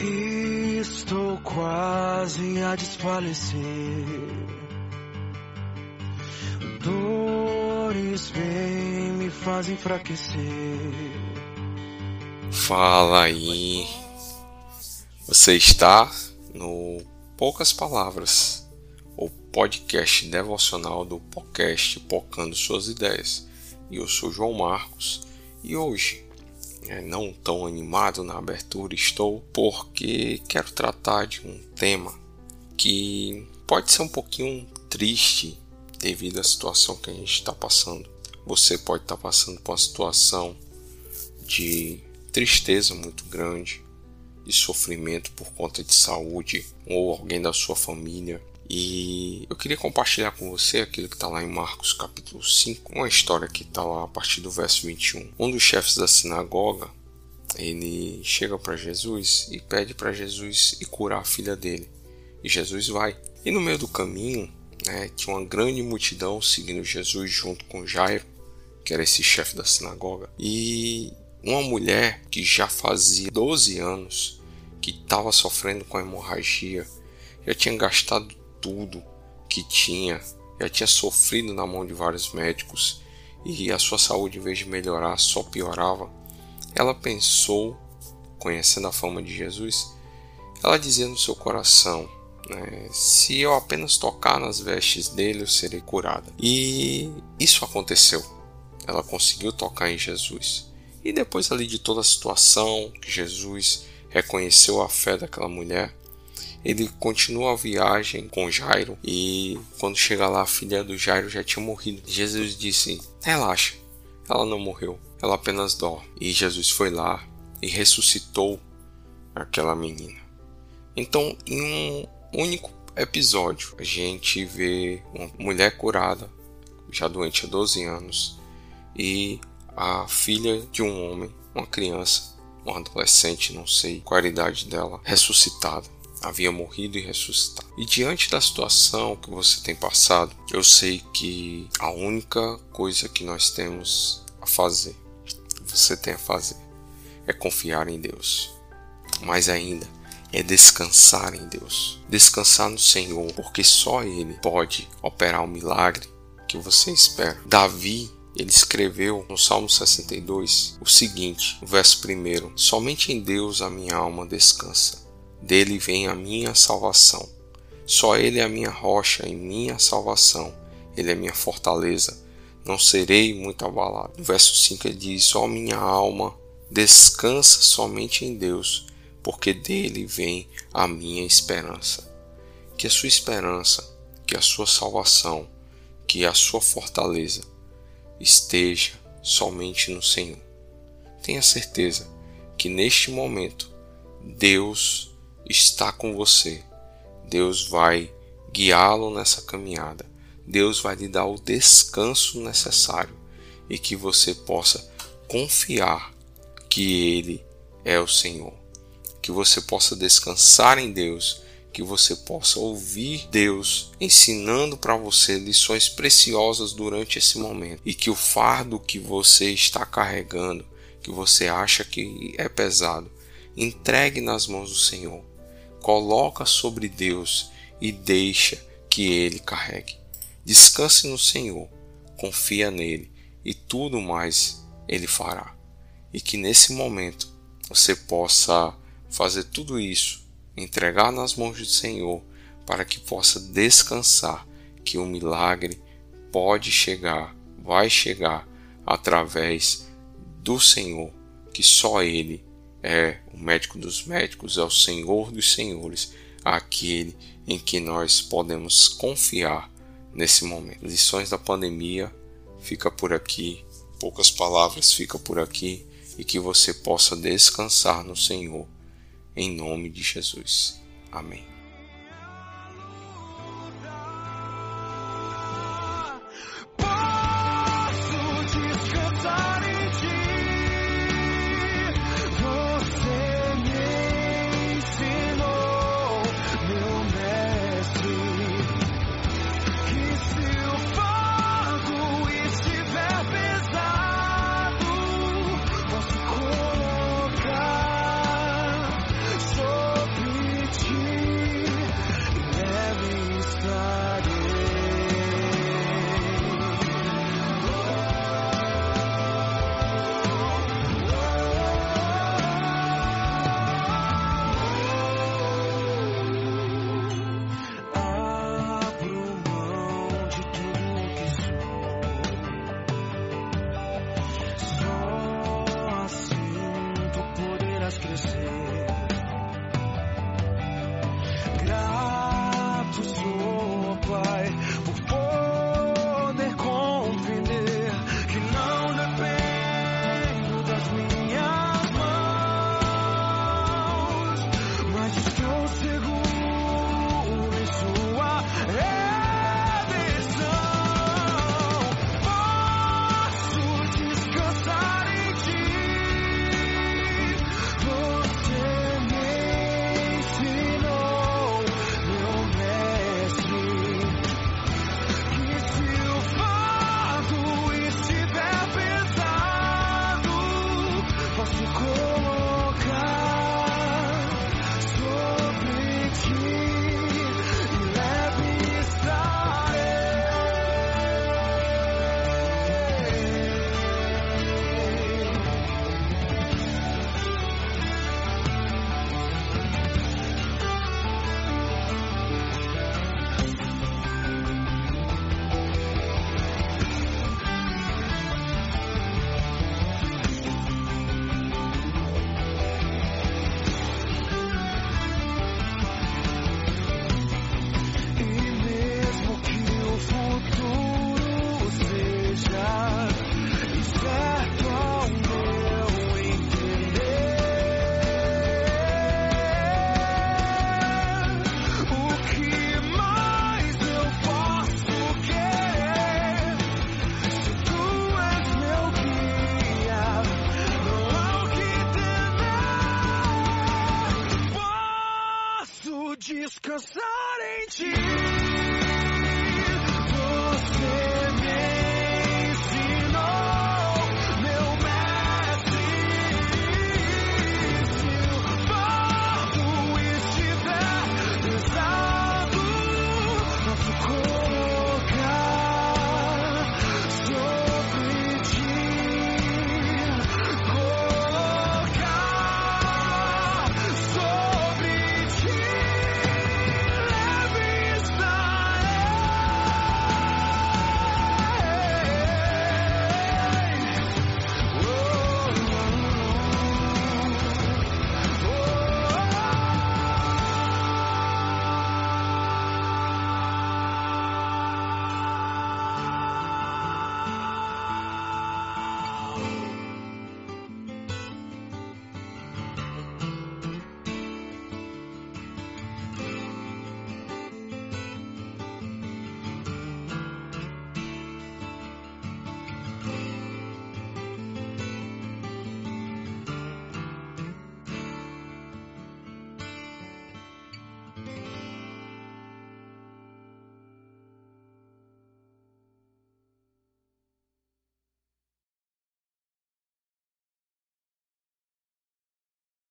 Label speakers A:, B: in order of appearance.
A: Estou quase a desfalecer. Dores bem me fazem enfraquecer.
B: Fala aí. Você está no Poucas Palavras, o podcast devocional do podcast Pocando Suas Ideias. Eu sou João Marcos e hoje é, não tão animado na abertura estou porque quero tratar de um tema que pode ser um pouquinho triste devido à situação que a gente está passando. Você pode estar tá passando por uma situação de tristeza muito grande, de sofrimento por conta de saúde ou alguém da sua família e eu queria compartilhar com você aquilo que está lá em Marcos capítulo 5, uma história que está lá a partir do verso 21. Um dos chefes da sinagoga, ele chega para Jesus e pede para Jesus ir curar a filha dele. E Jesus vai. E no meio do caminho, né, tinha uma grande multidão seguindo Jesus junto com Jairo, que era esse chefe da sinagoga. E uma mulher que já fazia 12 anos, que estava sofrendo com hemorragia, já tinha gastado tudo que tinha, já tinha sofrido na mão de vários médicos e a sua saúde, em vez de melhorar, só piorava. Ela pensou, conhecendo a fama de Jesus, ela dizia no seu coração: né, se eu apenas tocar nas vestes dele, eu serei curada. E isso aconteceu. Ela conseguiu tocar em Jesus. E depois ali de toda a situação que Jesus reconheceu a fé daquela mulher, ele continua a viagem com Jairo e quando chega lá a filha do Jairo já tinha morrido. Jesus disse: "Relaxa, ela não morreu, ela apenas dorme". E Jesus foi lá e ressuscitou aquela menina. Então, em um único episódio, a gente vê uma mulher curada, já doente há 12 anos, e a filha de um homem, uma criança, um adolescente, não sei qual a idade dela, ressuscitada havia morrido e ressuscitado. E diante da situação que você tem passado, eu sei que a única coisa que nós temos a fazer, você tem a fazer, é confiar em Deus. Mais ainda, é descansar em Deus. Descansar no Senhor, porque só Ele pode operar o milagre que você espera. Davi ele escreveu no Salmo 62 o seguinte, o verso 1: Somente em Deus a minha alma descansa dele vem a minha salvação. Só ele é a minha rocha e minha salvação. Ele é minha fortaleza. Não serei muito abalado. No verso 5 ele diz: Ó oh, minha alma, descansa somente em Deus, porque dele vem a minha esperança. Que a sua esperança, que a sua salvação, que a sua fortaleza esteja somente no Senhor. Tenha certeza que neste momento Deus está com você. Deus vai guiá-lo nessa caminhada. Deus vai lhe dar o descanso necessário e que você possa confiar que Ele é o Senhor. Que você possa descansar em Deus, que você possa ouvir Deus ensinando para você lições preciosas durante esse momento e que o fardo que você está carregando, que você acha que é pesado, entregue nas mãos do Senhor coloca sobre Deus e deixa que Ele carregue. Descanse no Senhor, confia nele e tudo mais Ele fará. E que nesse momento você possa fazer tudo isso, entregar nas mãos do Senhor, para que possa descansar que o milagre pode chegar, vai chegar através do Senhor, que só Ele é o médico dos médicos, é o Senhor dos senhores, aquele em que nós podemos confiar nesse momento. Lições da pandemia fica por aqui, poucas palavras fica por aqui e que você possa descansar no Senhor em nome de Jesus. Amém.
A: esquecer. Que temer. Posso descansar